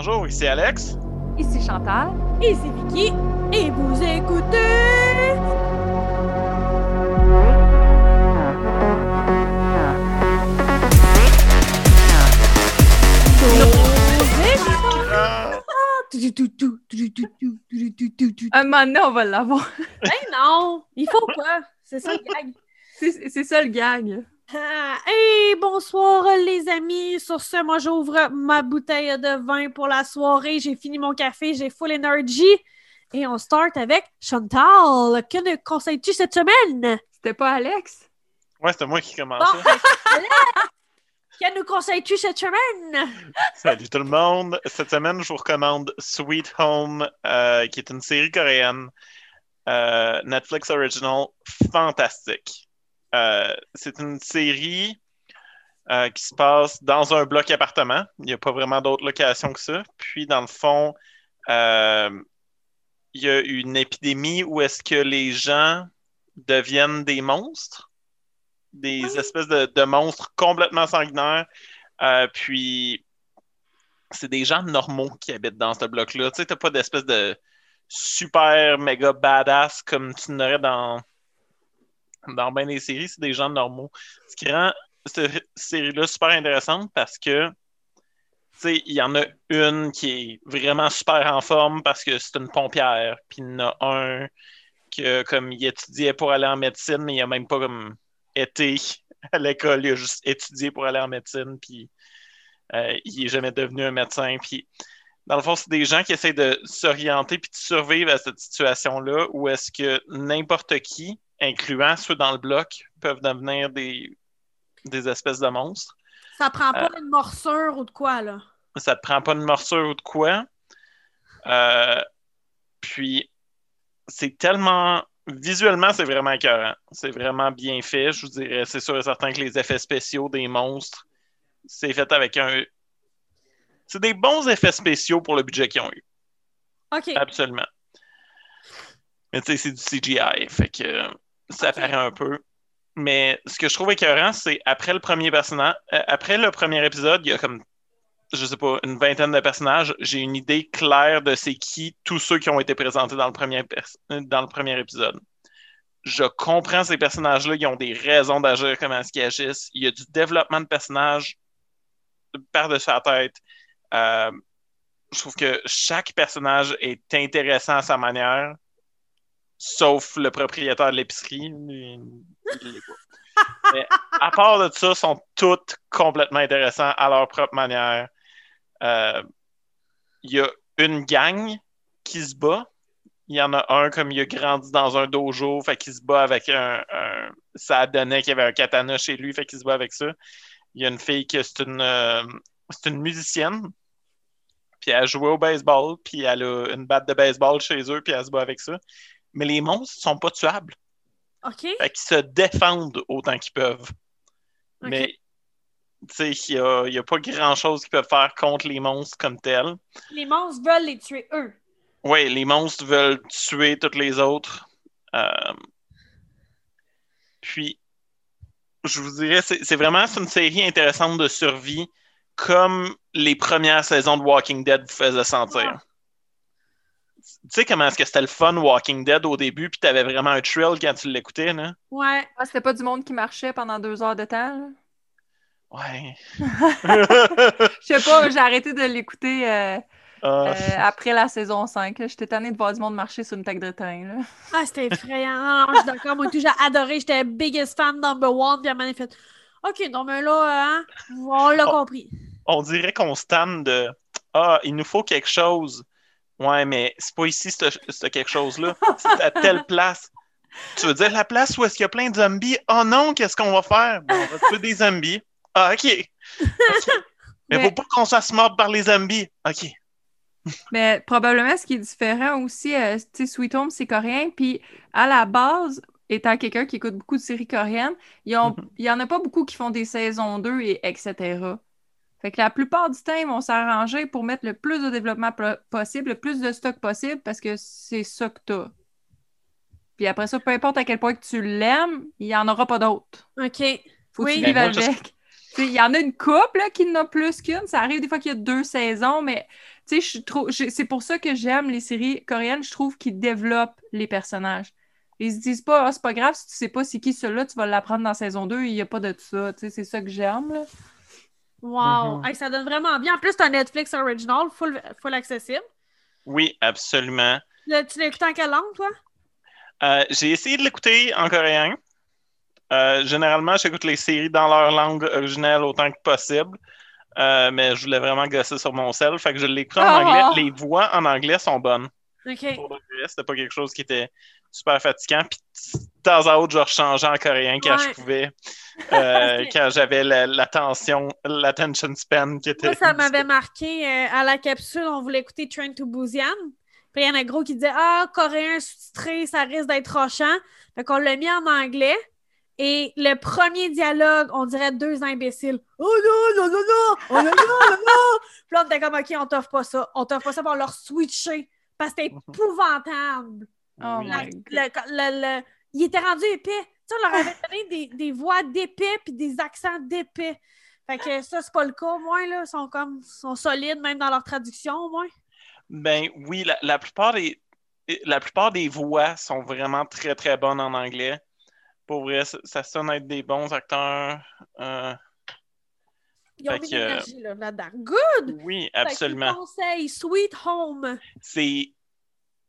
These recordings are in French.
Bonjour, ici Alex. Ici Chantal. Ici Vicky. Et vous écoutez. Un moment donné, on va l'avoir. Ben non, il faut pas. C'est ça le gag. C'est c'est ça le gag. Ah, hey, bonsoir les amis. Sur ce, moi j'ouvre ma bouteille de vin pour la soirée. J'ai fini mon café, j'ai full energy. Et on start avec Chantal. Que nous conseilles-tu cette semaine? C'était pas Alex? Ouais, c'était moi qui Bon, commençais. Alex, que nous conseilles-tu cette semaine? Salut tout le monde. Cette semaine, je vous recommande Sweet Home, euh, qui est une série coréenne, euh, Netflix Original, fantastique. Euh, c'est une série euh, qui se passe dans un bloc appartement. Il n'y a pas vraiment d'autres locations que ça. Puis, dans le fond, euh, il y a une épidémie où est-ce que les gens deviennent des monstres, des Oui. espèces de, de monstres complètement sanguinaires. Puis, c'est des gens normaux qui habitent dans ce bloc-là. Tu sais, t'as pas d'espèce de super méga badass comme tu n'aurais dans, dans bien des séries. C'est des gens normaux. Ce qui rend cette série-là super intéressante parce que, il y en a une qui est vraiment super en forme parce que c'est une pompière. Puis il y en a un que, comme, il étudiait pour aller en médecine, mais il a même pas, comme, été à l'école. Il a juste étudié pour aller en médecine. Puis euh, il est jamais devenu un médecin. Puis, dans le fond, c'est des gens qui essaient de s'orienter puis de survivre à cette situation-là où est-ce que n'importe qui, incluant ceux dans le bloc, peuvent devenir des, des espèces de monstres. Ça prend pas une morsure ou de quoi, là? Ça te prend pas de morsure ou de quoi. Euh, puis, c'est tellement. Visuellement, c'est vraiment écœurant. C'est vraiment bien fait. Je vous dirais, c'est sûr et certain que les effets spéciaux des monstres, c'est fait avec un. C'est des bons effets spéciaux pour le budget qu'ils ont eu. OK. Absolument. Mais tu sais, c'est du CGI, fait que euh, ça paraît un peu. Mais ce que je trouve écœurant, c'est après le premier personnage, euh, après le premier épisode, il y a comme, je sais pas, une vingtaine de personnages. J'ai une idée claire de c'est qui tous ceux qui ont été présentés dans le premier, euh, dans le premier épisode. Je comprends ces personnages-là, ils ont des raisons d'agir, comment est-ce qu'ils agissent. Il y a du développement de personnages par-dessus la tête. Euh, je trouve que chaque personnage est intéressant à sa manière, sauf le propriétaire de l'épicerie. Mais à part de ça, sont toutes complètement intéressants à leur propre manière. Euh, Il y a une gang qui se bat. Il y en a un comme il a grandi dans un dojo, fait qu'il se bat avec un, un- ça donnait qu'il y avait un katana chez lui, fait qu'il se bat avec ça. Il y a une fille qui c'est une euh, c'est une musicienne. Puis elle joue au baseball, puis elle a une batte de baseball chez eux, puis elle se bat avec ça. Mais les monstres sont pas tuables. OK. Fait qu'ils se défendent autant qu'ils peuvent. Mais, tu sais, il n'y a, pas grand-chose qu'ils peuvent faire contre les monstres comme tels. Les monstres veulent les tuer eux. Oui, les monstres veulent tuer toutes les autres. Euh, Puis, je vous dirais, c'est vraiment une série intéressante de survie, comme les premières saisons de Walking Dead vous faisaient sentir. Ah. Tu sais comment est-ce que c'était le fun Walking Dead au début, puis t'avais vraiment un thrill quand tu l'écoutais, là? Ouais. Ah, c'était pas du monde qui marchait pendant deux heures de temps. là? Ouais. Je sais pas, j'ai arrêté de l'écouter euh, Ah. euh, après la saison 5. là. J'étais tannée de voir du monde marcher sur une tête de train. Là. Ah, c'était effrayant. Non, non, je suis d'accord. Moi, tout, j'ai adoré. J'étais biggest fan number one. Puis elle m'a fait OK, non, mais là, hein, on l'a compris. on dirait qu'on se tanne de Ah, il nous faut quelque chose. Ouais, mais c'est pas ici, ce ce quelque chose-là. C'est à telle place. Tu veux dire la place où est-ce qu'il y a plein de zombies? Oh non, qu'est-ce qu'on va faire? Ben, on va tuer des zombies. Ah, OK. Mais, Mais- faut pas qu'on soit mort par les zombies. OK. Mais probablement, ce qui est différent aussi, euh, tu sais, Sweet Home, c'est coréen. Puis à la base, étant quelqu'un qui écoute beaucoup de séries coréennes, Mhm. il y en a pas beaucoup qui font des saisons 2 et etc. Fait que la plupart du temps, ils vont s'arranger pour mettre le plus de développement po- possible, le plus de stock possible, parce que c'est ça que t'as. Puis après ça, peu importe à quel point que tu l'aimes, il n'y en aura pas d'autres. OK. Faut que Oui. tu avec. Tu Il y en a une couple là, qui n'en a plus qu'une. Ça arrive des fois qu'il y a deux saisons, mais Tu c'est pour ça que j'aime les séries coréennes. Je trouve qu'ils développent les personnages. Ils se disent pas, ah, c'est pas grave, si tu sais pas c'est qui celui-là, tu vas l'apprendre dans saison 2. Il y a pas de ça. Tu sais, c'est ça que j'aime. Wow! Mhm. Hey, ça donne vraiment bien. En plus, c'est un Netflix original, full, full accessible. Oui, absolument. Tu l'as écouté en quelle langue, toi? Euh, j'ai essayé de l'écouter en coréen. Euh, généralement, j'écoute les séries dans leur langue originelle autant que possible. Euh, mais je voulais vraiment gosser sur mon sel. Fait que je écouté en Oh! anglais. Les voix en anglais sont bonnes. OK. Pour c'était pas quelque chose qui était super fatigant. Puis de temps à autre, je rechangeais en coréen quand Ouais. je pouvais. Euh, quand j'avais la- l'attention, l'attention span qui était. Moi, ça m'avait marqué euh, à la capsule, on voulait écouter Train to Busan. Puis il y en a gros qui disait Ah, coréen sous-titré, ça risque d'être rochant. Fait qu'on l'a mis en anglais. Et le premier dialogue, on dirait deux imbéciles. Oh non, non, non, non! Oh non, non, non, non! Puis là, on était comme OK, on t'offre pas ça. On t'offre pas ça pour leur switcher. Parce que c'était épouvantable. Oh Oui. La- my God. le- le- le- il était rendu épais. Tu sais, on leur avait donné des, des voix d'épais puis des accents d'épais. Fait que ça, c'est pas le cas, au moins, là. Ils sont comme sont solides, même dans leur traduction, au moins. Ben oui, la, la plupart des la plupart des voix sont vraiment très très bonnes en anglais. Pour vrai, ça, ça sonne être des bons acteurs. Euh, Ils ont Fait mis que- de l'énergie là, là-dedans. Good! oui, absolument. conseil, Sweet Home. C'est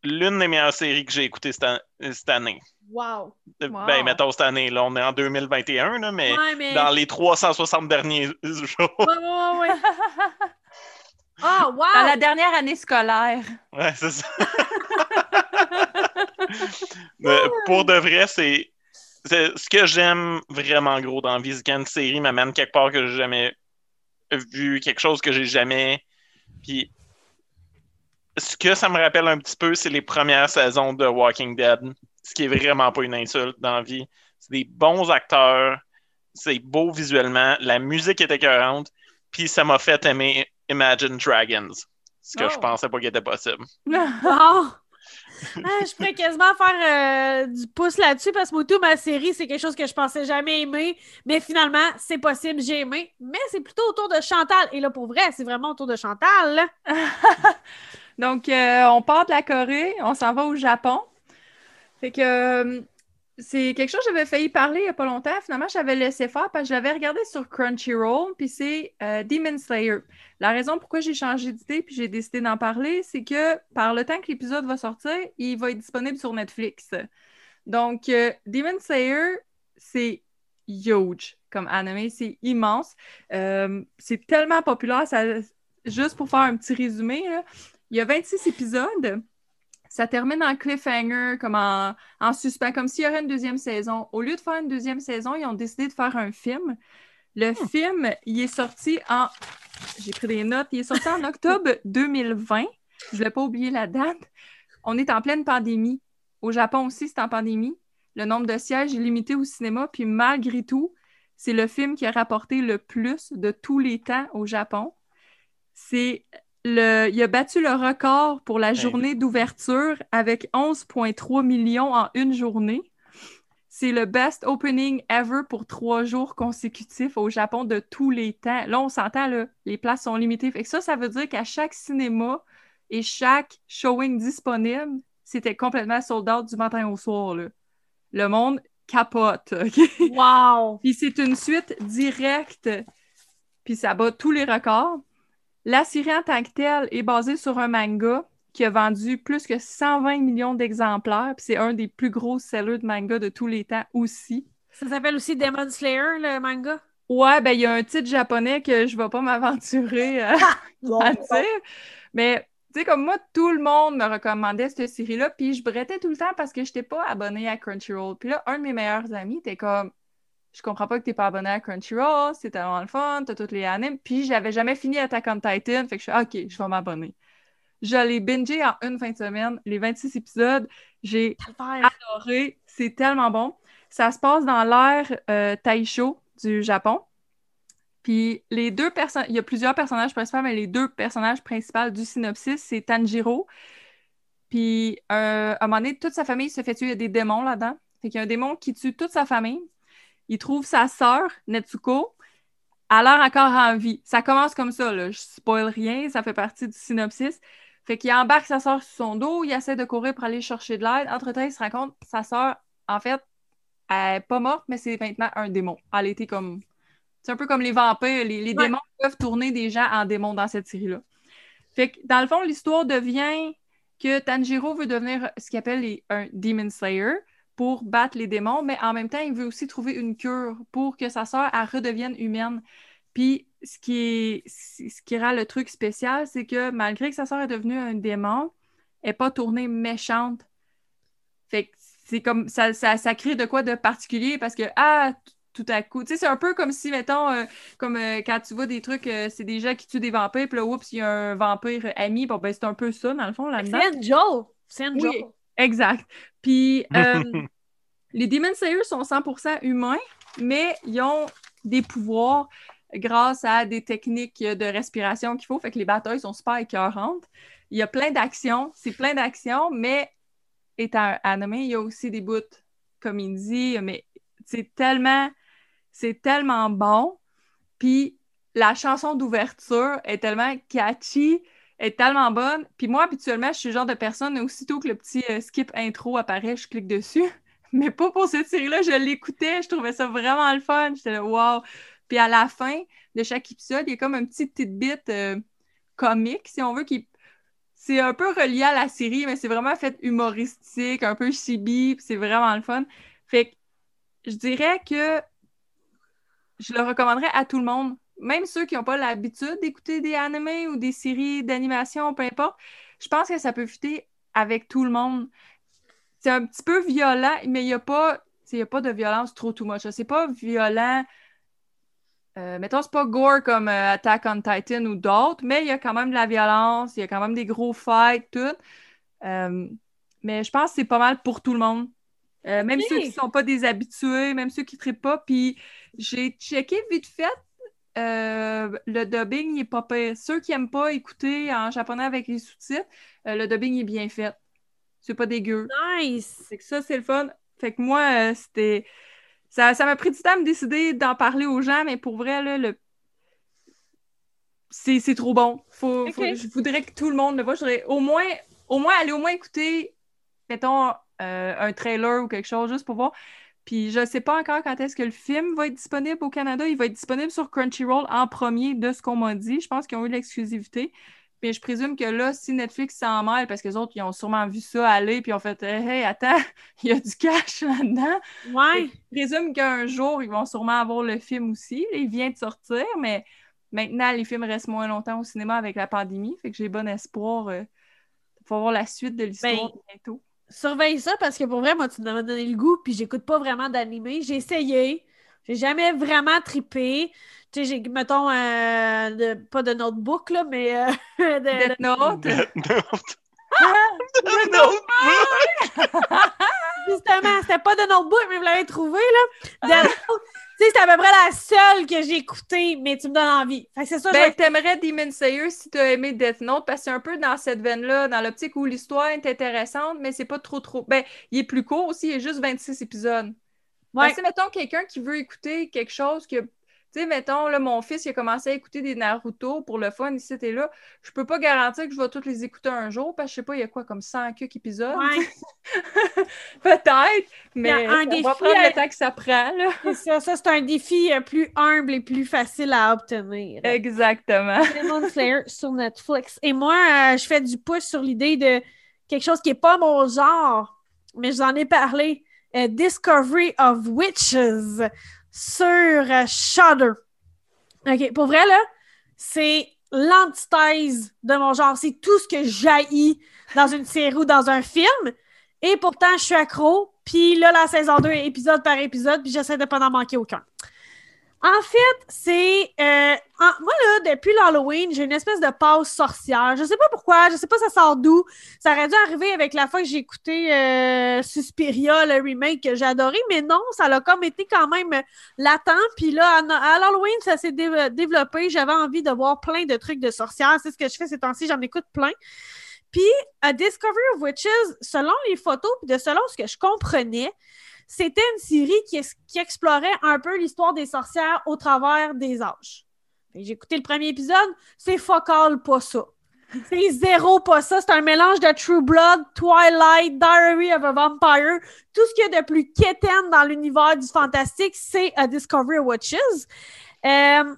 l'une des meilleures séries que j'ai écoutées cette, an- cette année. Wow. Euh, Wow. Ben, mettons cette année, là, on est en 2021, là, mais Ouais, mais. dans les 360 derniers jours. Ouais, ouais, ouais. Ah, wow! Dans la dernière année scolaire. Ouais, c'est ça. Mais pour de vrai, c'est c'est- ce que j'aime vraiment gros dans la vie, c'est quand une série m'amène quelque part que j'ai jamais vu, quelque chose que j'ai jamais. Puis ce que ça me rappelle un petit peu, c'est les premières saisons de Walking Dead, ce qui est vraiment pas une insulte dans la vie. C'est des bons acteurs, c'est beau visuellement, la musique est écœurante, puis ça m'a fait aimer Imagine Dragons, ce que Oh. je pensais pas qu'il était possible. Ah, je pourrais quasiment faire euh, du pouce là-dessus parce que moi, tout, ma série, c'est quelque chose que je pensais jamais aimer. Mais finalement, c'est possible, j'ai aimé. Mais c'est plutôt autour de Chantal. Et là, pour vrai, c'est vraiment autour de Chantal. Donc, euh, on part de la Corée, on s'en va au Japon. Fait que euh, c'est quelque chose que j'avais failli parler il n'y a pas longtemps. Finalement, j'avais laissé faire parce que je regardé sur Crunchyroll, puis c'est euh, Demon Slayer. La raison pourquoi j'ai changé d'idée puis j'ai décidé d'en parler, c'est que par le temps que l'épisode va sortir, il va être disponible sur Netflix. Donc, Demon Slayer, c'est huge comme anime, c'est immense. C'est tellement populaire, juste pour faire un petit résumé, là, il y a 26 épisodes. Ça termine en cliffhanger, comme en, en suspens, comme s'il y aurait une deuxième saison. Au lieu de faire une deuxième saison, ils ont décidé de faire un film. Le film, il est sorti en. J'ai pris des notes. Il est sorti en octobre 2020. Je ne voulais pas oublier la date. On est en pleine pandémie. Au Japon aussi, c'est en pandémie. Le nombre de sièges est limité au cinéma. Puis malgré tout, c'est le film qui a rapporté le plus de tous les temps au Japon. C'est le, il a battu le record pour la journée d'ouverture avec 11,3 millions en une journée. C'est le best opening ever pour trois jours consécutifs au Japon de tous les temps. Là, on s'entend, là, les places sont limitées. Fait que ça, ça veut dire qu'à chaque cinéma et chaque showing disponible, c'était complètement sold out du matin au soir. là. Le monde capote. Wow! Puis c'est une suite directe, puis ça bat tous les records. La série en tant que telle est basée sur un manga qui a vendu plus que 120 millions d'exemplaires, puis c'est un des plus gros sellers de manga de tous les temps aussi. Ça s'appelle aussi Demon Slayer, le manga? Ouais, ben il y a un titre japonais que je vais pas m'aventurer euh, à dire, mais tu sais, comme moi, tout le monde me recommandait cette série-là, puis je brettais tout le temps parce que je n'étais pas abonnée à Crunchyroll. Puis là, un de mes meilleurs amis était comme Je comprends pas que tu n'es pas abonné à Crunchyroll, c'est tellement le fun, t'as toutes les animes. Puis j'avais jamais fini Attack on Titan, fait que je suis OK, je vais m'abonner. Je l'ai bingé en une fin de semaine, les 26 épisodes. J'ai adoré, c'est tellement bon. Ça se passe dans l'ère euh, Taisho du Japon. Puis les deux personnes, il y a plusieurs personnages principaux, mais les deux personnages principaux du synopsis, c'est Tanjiro. Puis euh, à un moment donné, toute sa famille se fait tuer. Il y a des démons là-dedans. Fait qu'il y a un démon qui tue toute sa famille. Il trouve sa sœur, Netsuko. a l'air encore en vie. Ça commence comme ça, là. Je spoil rien, ça fait partie du synopsis. Fait qu'il embarque sa soeur sur son dos, il essaie de courir pour aller chercher de l'aide. Entre-temps, il se rend compte sa soeur, en fait, elle n'est pas morte, mais c'est maintenant un démon. Elle était comme. C'est un peu comme les vampires. Les, les Ouais. démons peuvent tourner des gens en démons dans cette série-là. Fait que, dans le fond, l'histoire devient que Tanjiro veut devenir ce qu'il appelle les- un Demon Slayer pour battre les démons, mais en même temps, il veut aussi trouver une cure pour que sa sœur elle redevienne humaine. Puis, ce qui, est, ce qui rend le truc spécial, c'est que malgré que sa sœur est devenue un démon, elle n'est pas tournée méchante. Fait que c'est comme ça, ça, ça crée de quoi de particulier parce que, ah, tout à coup, tu sais, c'est un peu comme si, mettons, euh, comme euh, quand tu vois des trucs, euh, c'est des gens qui tuent des vampires, puis là, oups, il y a un vampire ami. Bon, ben, c'est un peu ça, dans le fond, là-dedans. C'est Angel. C'est. Oui, exact. Puis, euh, les Demon Slayers sont 100% humains, mais ils ont des pouvoirs grâce à des techniques de respiration qu'il faut. Fait que les batailles sont super écœurantes. Il y a plein d'actions, c'est plein d'actions, mais étant anime, il y a aussi des bouts comédie, mais c'est tellement, c'est tellement bon. Puis la chanson d'ouverture est tellement catchy, est tellement bonne. Puis moi, habituellement, je suis le genre de personne, aussitôt que le petit euh, skip intro apparaît, je clique dessus. Mais pas pour cette série-là, je l'écoutais, je trouvais ça vraiment le fun. J'étais là, wow! Puis à la fin de chaque épisode, il y a comme un petit tidbit euh, comique, si on veut, qui c'est un peu relié à la série, mais c'est vraiment fait humoristique, un peu chibi, puis c'est vraiment le fun. Fait que je dirais que je le recommanderais à tout le monde, même ceux qui n'ont pas l'habitude d'écouter des animés ou des séries d'animation, peu importe. Je pense que ça peut fitter avec tout le monde. C'est un petit peu violent, mais il n'y a pas, y a pas de violence trop too much. C'est pas violent. Euh, mettons, c'est pas gore comme euh, Attack on Titan ou d'autres, mais il y a quand même de la violence, il y a quand même des gros fights, tout. Euh, mais je pense que c'est pas mal pour tout le monde. Euh, même ceux qui sont pas des habitués, même ceux qui ne trippent pas. Puis j'ai checké vite fait. Euh, le dubbing il est pas pire. Ceux qui aiment pas écouter en japonais avec les sous-titres, euh, le dubbing est bien fait. C'est pas dégueu. Nice. Fait que ça, c'est le fun. Fait que moi, euh, c'était. Ça, ça m'a pris du temps à me décider d'en parler aux gens, mais pour vrai, là, le. C'est c'est trop bon. Faut, je voudrais que tout le monde le voit. Je voudrais au moins, au moins aller au moins écouter, mettons, un trailer ou quelque chose, juste pour voir. Puis je sais pas encore quand est-ce que le film va être disponible au Canada. Il va être disponible sur Crunchyroll en premier de ce qu'on m'a dit. Je pense qu'ils ont eu l'exclusivité. Mais je présume que là, si Netflix s'en mêle, parce que les autres, ils ont sûrement vu ça aller, puis ils ont fait Hey, hey, attends, il y a du cash là-dedans. Ouais. Je présume qu'un jour, ils vont sûrement avoir le film aussi. Il vient de sortir, mais maintenant, les films restent moins longtemps au cinéma avec la pandémie. Fait que j'ai bon espoir euh, de pouvoir voir la suite de l'histoire Ben, bientôt. Surveille ça parce que pour vrai, moi, tu m'as donné le goût, puis j'écoute pas vraiment d'animé. J'ai essayé. J'ai jamais vraiment trippé. Tu sais, j'ai, mettons, euh, de- pas de notebook, là, mais euh, de- Death Note. Death Note. Death Note. Justement, c'était pas de notebook, mais vous l'avez trouvé, là. Note, Tu sais, c'est à peu près la seule que j'ai écoutée, mais tu me donnes envie. Fait que c'est ça, Ben, t'aimerais Demon Slayer si t'as aimé Death Note, parce que c'est un peu dans cette veine-là, dans l'optique où l'histoire est intéressante, mais c'est pas trop trop. Ben, il est plus court aussi, il est juste 26 épisodes. Ouais. Parce que, mettons, quelqu'un qui veut écouter quelque chose que. Tu sais, mettons, là, mon fils, il a commencé à écouter des Naruto pour le fun, ici et là. Je peux pas garantir que je vais tous les écouter un jour, parce que je sais pas, il y a quoi, comme 100 quelques épisodes? Ouais. Peut-être, mais Il y a un on défi va prendre le temps que ça prend, là. C'est ça, ça c'est un défi euh, plus humble et plus facile à obtenir. Exactement. Demon Slayer sur Netflix. Et moi, euh, je fais du pouce sur l'idée de quelque chose qui n'est pas mon genre, mais je vous en ai parlé. euh, Discovery of Witches sur euh, Shudder. OK, pour vrai, là, c'est l'antithèse de mon genre. C'est tout ce que j'haïs dans une série ou dans un film. Et pourtant, je suis accro. Puis là, la saison 2 est épisode par épisode, puis j'essaie de pas en manquer aucun. En fait, c'est. euh, moi, là, depuis l'Halloween, j'ai une espèce de passe sorcière. Je sais pas pourquoi, je sais pas ça sort d'où. Ça aurait dû arriver avec la fois que j'ai écouté euh, Suspiria, le remake que j'ai adoré, mais non, ça l'a comme été quand même latent. Puis là, à, l'Halloween, ça s'est dé- développé. J'avais envie de voir plein de trucs de sorcières. C'est ce que je fais ces temps-ci, j'en écoute plein. Puis, à Discovery of Witches, selon les photos, puis de selon ce que je comprenais, c'était une série qui, explorait un peu l'histoire des sorcières au travers des âges. J'ai écouté le premier épisode, c'est fuck all pas ça. C'est zéro pas ça. C'est un mélange de True Blood, Twilight, Diary of a Vampire. Tout ce qu'il y a de plus quétaine dans l'univers du fantastique, c'est A Discovery of Witches. Euh,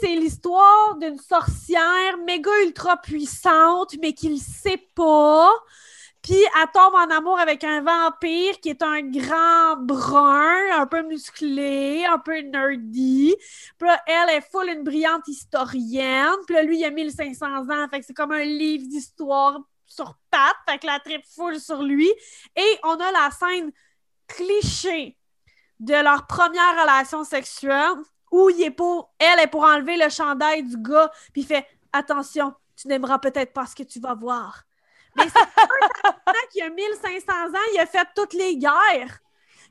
c'est l'histoire d'une sorcière méga ultra puissante, mais qui le sait pas. Puis elle tombe en amour avec un vampire qui est un grand brun, un peu musclé, un peu nerdy. Puis là, elle est full une brillante historienne. Puis là, lui, il a 1500 ans. Fait que c'est comme un livre d'histoire sur pattes. Fait que la tripe full sur lui. Et on a la scène cliché de leur première relation sexuelle où il est pour, elle est pour enlever le chandail du gars. Puis fait Attention, tu n'aimeras peut-être pas ce que tu vas voir. Mais c'est un tabarnak qui a 1500 ans, il a fait toutes les guerres.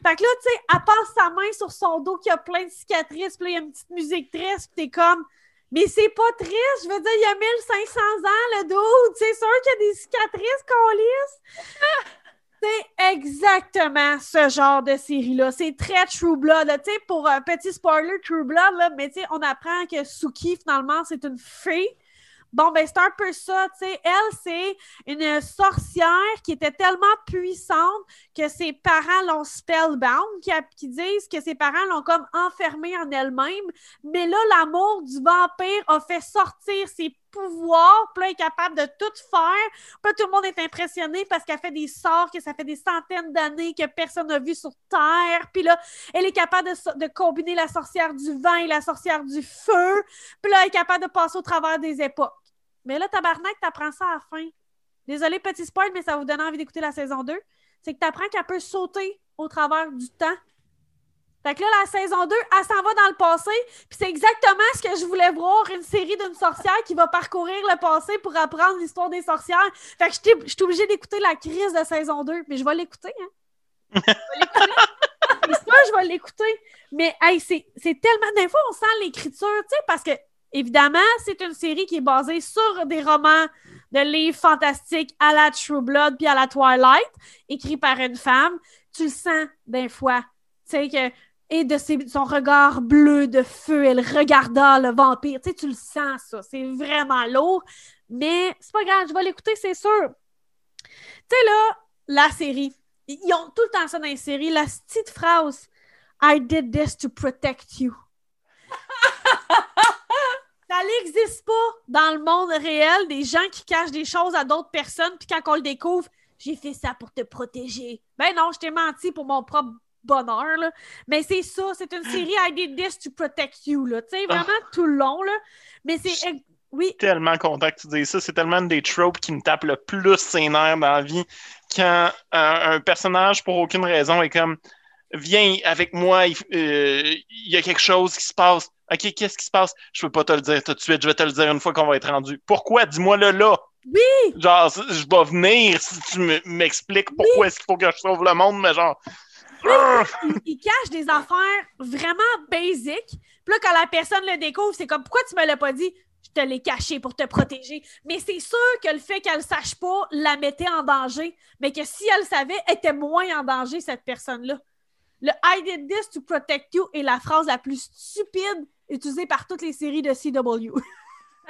Fait que là, tu sais, elle passe sa main sur son dos qui a plein de cicatrices, puis là, il y a une petite musique triste, puis t'es comme, mais c'est pas triste, je veux dire, il y a 1500 ans, le dos, c'est sûr qu'il y a des cicatrices qu'on lisse. C'est exactement ce genre de série-là. C'est très True Blood. Tu sais, pour un petit spoiler, True Blood, là, mais tu sais, on apprend que Suki, finalement, c'est une fée. Bon, ben, c'est un peu ça, tu sais. Elle, c'est une sorcière qui était tellement puissante que ses parents l'ont spellbound, qui, disent que ses parents l'ont comme enfermée en elle-même. Mais là, l'amour du vampire a fait sortir ses pouvoirs, puis là, elle est capable de tout faire. Puis là, tout le monde est impressionné parce qu'elle fait des sorts que ça fait des centaines d'années que personne n'a vu sur Terre. Puis là, elle est capable de, combiner la sorcière du vent et la sorcière du feu. Puis là, elle est capable de passer au travers des époques. Mais là, tabarnak, t'apprends ça à la fin. Désolé, petit spoil, mais ça vous donner envie d'écouter la saison 2. C'est que t'apprends qu'elle peut sauter au travers du temps. Fait que là, la saison 2, elle s'en va dans le passé. Puis c'est exactement ce que je voulais voir, une série d'une sorcière qui va parcourir le passé pour apprendre l'histoire des sorcières. Fait que je suis obligée d'écouter la crise de saison 2. Mais je vais l'écouter, hein. Je vais je vais l'écouter. Mais hey, c'est c'est tellement... Des fois, on sent l'écriture, tu sais, parce que, évidemment, c'est une série qui est basée sur des romans de livres fantastiques à la True Blood puis à la Twilight, écrits par une femme. Tu le sens des fois. Tu sais que et de ses- son regard bleu de feu, elle regarda le vampire. Tu sais, tu le sens, ça. C'est vraiment lourd. Mais c'est pas grave, je vais l'écouter, c'est sûr. Tu sais, là, la série. Ils ont tout le temps ça dans les séries. La petite phrase I did this to protect you. ça n'existe pas dans le monde réel des gens qui cachent des choses à d'autres personnes, puis quand on le découvre, j'ai fait ça pour te protéger. Ben non, je t'ai menti pour mon propre bonheur, là. Mais c'est ça, c'est une série I did this to protect you, là. Tu sais, vraiment tout le long, là. Mais c'est... Oui, tellement content que tu dises ça. C'est tellement des tropes qui me tape le plus ses nerfs dans la vie. Quand un, un personnage, pour aucune raison, est comme Viens avec moi, il, euh, il y a quelque chose qui se passe. OK, qu'est-ce qui se passe? Je peux pas te le dire tout de suite, je vais te le dire une fois qu'on va être rendu. Pourquoi? Dis-moi-le là. Oui! Genre, je vais venir si tu me- m'expliques pourquoi est-ce qu'il faut que je sauve le monde, mais genre. Il, il cache des affaires vraiment basiques. Puis là, quand la personne le découvre, c'est comme pourquoi tu me l'as pas dit? Je te l'ai caché pour te protéger. Mais c'est sûr que le fait qu'elle le sache pas la mettait en danger, mais que si elle le savait, elle était moins en danger, cette personne-là. Le I did this to protect you est la phrase la plus stupide utilisée par toutes les séries de CW.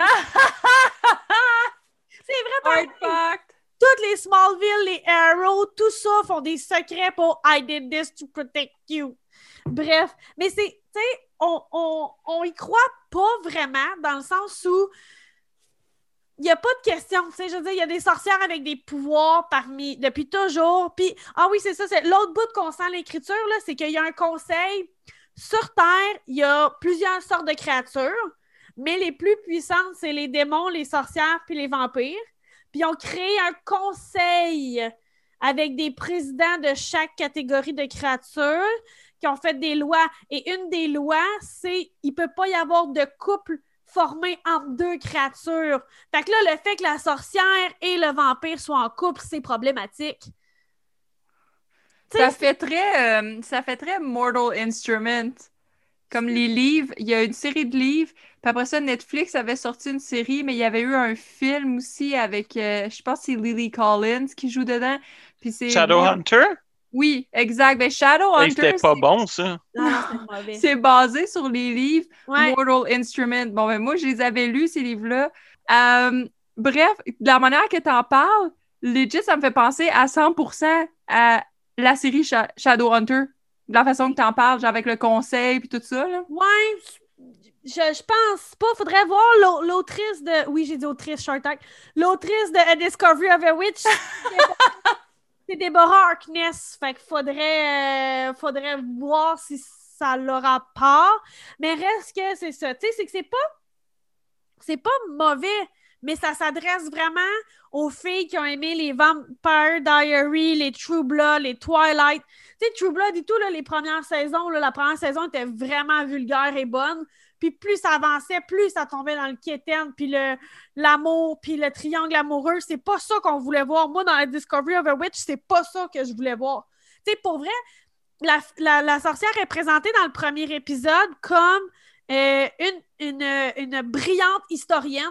c'est vraiment Hard. Toutes les Smallville, les Arrow, tout ça font des secrets pour I did this to protect you. Bref, mais c'est, tu sais, on, on, on y croit pas vraiment dans le sens où il n'y a pas de question, tu sais, je veux dire, il y a des sorcières avec des pouvoirs parmi, depuis toujours, puis, ah oui, c'est ça, c'est l'autre bout qu'on sent l'écriture, là, c'est qu'il y a un conseil, sur Terre, il y a plusieurs sortes de créatures, mais les plus puissantes, c'est les démons, les sorcières, puis les vampires. Puis ils ont créé un conseil avec des présidents de chaque catégorie de créatures qui ont fait des lois. Et une des lois, c'est il peut pas y avoir de couple formé entre deux créatures. Fait que là, le fait que la sorcière et le vampire soient en couple, c'est problématique. Ça fait très, euh, ça fait très Mortal Instrument. Comme les livres, il y a une série de livres. Puis après ça, Netflix avait sorti une série, mais il y avait eu un film aussi avec, euh, je pense que c'est Lily Collins qui joue dedans. Puis c'est Mor- Shadowhunter? Oui, exact. Ben, Shadowhunter, C'était pas c'est- bon, ça. C'est basé sur les livres Ouais. Mortal Instrument. Bon, ben moi, je les avais lus, ces livres-là. Euh, bref, de la manière que tu en parles, legit, ça me fait penser à 100% à la série Sha- Shadowhunter. De la façon que tu en parles, genre avec le conseil puis tout ça. Là. Ouais, je, je pense pas. Faudrait voir l'au- l'autrice de. Oui, j'ai dit autrice, Act. L'autrice de A Discovery of a Witch. C'est Deborah Harkness. Fait qu'il faudrait, euh, faudrait voir si ça leur part. Mais reste que c'est ça. Tu sais, c'est que c'est pas. C'est pas mauvais, mais ça s'adresse vraiment aux filles qui ont aimé les Vampire Diary, les True Blood, les Twilight. Tu sais, True Blood et tout, là, les premières saisons, là, la première saison était vraiment vulgaire et bonne. Puis plus ça avançait, plus ça tombait dans le quétaine, puis l'amour, puis le triangle amoureux. C'est pas ça qu'on voulait voir. Moi, dans la Discovery of a Witch, c'est pas ça que je voulais voir. Tu sais, pour vrai, la, sorcière est présentée dans le premier épisode comme euh, une, brillante historienne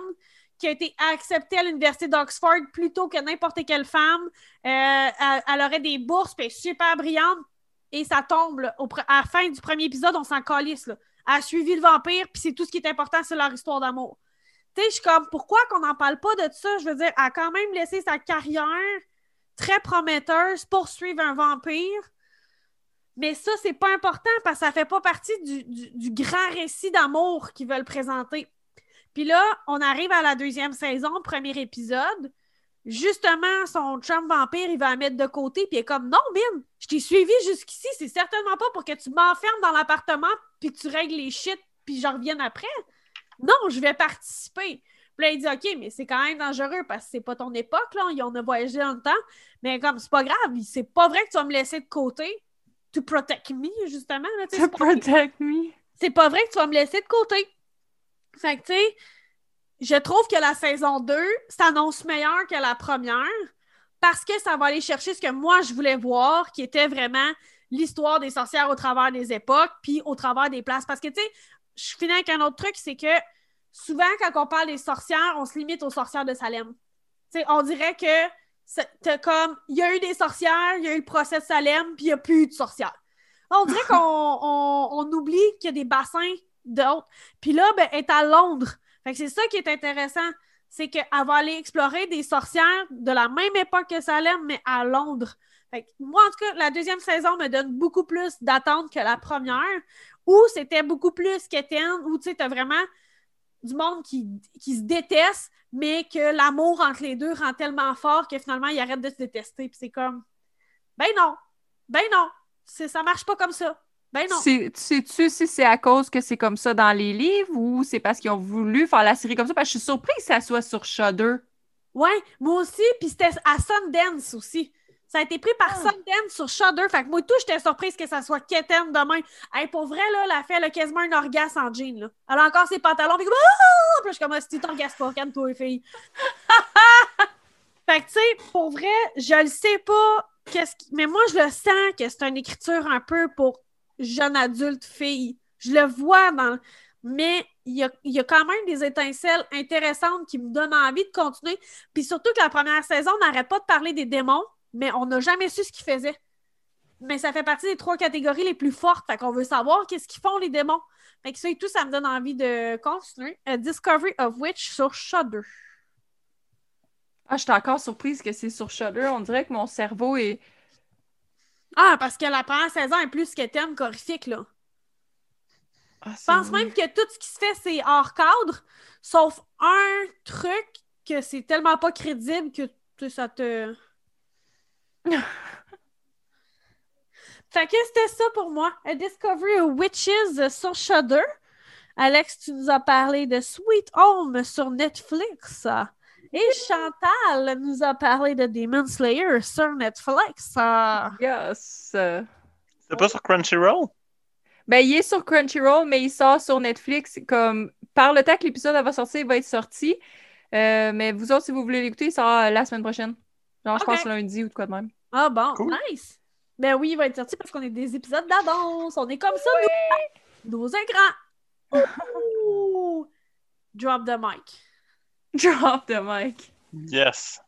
qui a été acceptée à l'université d'Oxford plus tôt que n'importe quelle femme. Euh, elle, aurait des bourses, puis super brillante. Et ça tombe, à la fin du premier épisode, on s'en calisse. Là. A suivi le vampire, puis c'est tout ce qui est important, c'est leur histoire d'amour. Tu sais, je suis comme, pourquoi qu'on n'en parle pas de ça? Je veux dire, elle a quand même laissé sa carrière très prometteuse poursuivre un vampire. Mais ça, c'est pas important parce que ça fait pas partie du, du- du grand récit d'amour qu'ils veulent présenter. Puis là, on arrive à la deuxième saison, premier épisode. Justement, son chum vampire, il va la mettre de côté, puis il est comme Non, Bin, je t'ai suivi jusqu'ici, c'est certainement pas pour que tu m'enfermes dans l'appartement, puis que tu règles les shit, puis je revienne après. Non, je vais participer. Puis là, il dit OK, mais c'est quand même dangereux parce que c'est pas ton époque, là, on a voyagé dans le temps. Mais comme c'est pas grave, c'est pas vrai que tu vas me laisser de côté. To protect me, justement. Là, To protect me. c'est pas vrai que tu vas me laisser de côté. Fait que, tu sais, je trouve que la saison 2 s'annonce meilleure que la première parce que ça va aller chercher ce que moi je voulais voir, qui était vraiment l'histoire des sorcières au travers des époques, puis au travers des places. Parce que, tu sais, je finis avec un autre truc, c'est que souvent, quand on parle des sorcières, on se limite aux sorcières de Salem. Tu sais, on dirait que comme, il y a eu des sorcières, il y a eu le procès de Salem, puis il n'y a plus eu de sorcières. On dirait qu'on on, on oublie qu'il y a des bassins d'autres. Puis là, ben, elle est à Londres. C'est ça qui est intéressant. C'est qu'elle va aller explorer des sorcières de la même époque que Salem, mais à Londres. Moi, en tout cas, la deuxième saison me donne beaucoup plus d'attente que la première, où c'était beaucoup plus quétaine, où tu sais, t'as vraiment du monde qui, se déteste, mais que l'amour entre les deux rend tellement fort que finalement, ils arrêtent de se détester. Puis c'est comme, ben non, ben non, ça marche pas comme ça. Ben non. Sais-tu si c'est à cause que c'est comme ça dans les livres ou c'est parce qu'ils ont voulu faire la série comme ça? Parce que je suis surprise que ça soit sur Shudder. Ouais, moi aussi, puis c'était à Sundance aussi. Ça a été pris par Ah. Sundance sur Shudder. Fait que moi, tout, j'étais surprise que ça soit quétaine demain. Hey, pour vrai, là, la fille, elle a quasiment un orgasme en jean, là. Elle a encore ses pantalons, puis ah! Puis je suis comme, si tu t'orgasmes pas, calme-toi, fille? fait que, tu sais, pour vrai, je le sais pas, qu'est-ce qui... mais moi, je le sens que c'est une écriture un peu pour jeune adulte fille. Je le vois dans. Mais il y a, y a quand même des étincelles intéressantes qui me donnent envie de continuer. Puis surtout que la première saison, on n'arrête pas de parler des démons, mais on n'a jamais su ce qu'ils faisaient. Mais ça fait partie des trois catégories les plus fortes. Fait qu'on veut savoir qu'est-ce qu'ils font, les démons. Fait que ça et tout, ça me donne envie de continuer. A Discovery of Witch sur Shudder. Ah, je suis encore surprise que c'est sur Shudder. On dirait que mon cerveau est. Ah, parce que la première saison est plus qu'éterne qu'horrifique, là. Ah, Je pense même que tout ce qui se fait, c'est hors cadre, sauf un truc que c'est tellement pas crédible que tu sais, ça te. fait que c'était ça pour moi. A Discovery of Witches sur Shudder. Alex, tu nous as parlé de Sweet Home sur Netflix. Et Chantal nous a parlé de Demon Slayer sur Netflix. Yes. C'est pas sur Crunchyroll? Ben, il est sur Crunchyroll, mais il sort sur Netflix. Comme par le temps que l'épisode va sortir, il va être sorti. Euh, mais vous autres, si vous voulez l'écouter, il sort la semaine prochaine. Genre, je pense lundi ou de quoi de même. Ah bon, Cool. nice! Ben oui, il va être sorti parce qu'on est des épisodes d'avance. On est comme ça, nous, nos. Ouh! Drop the mic. Drop the mic. Yes.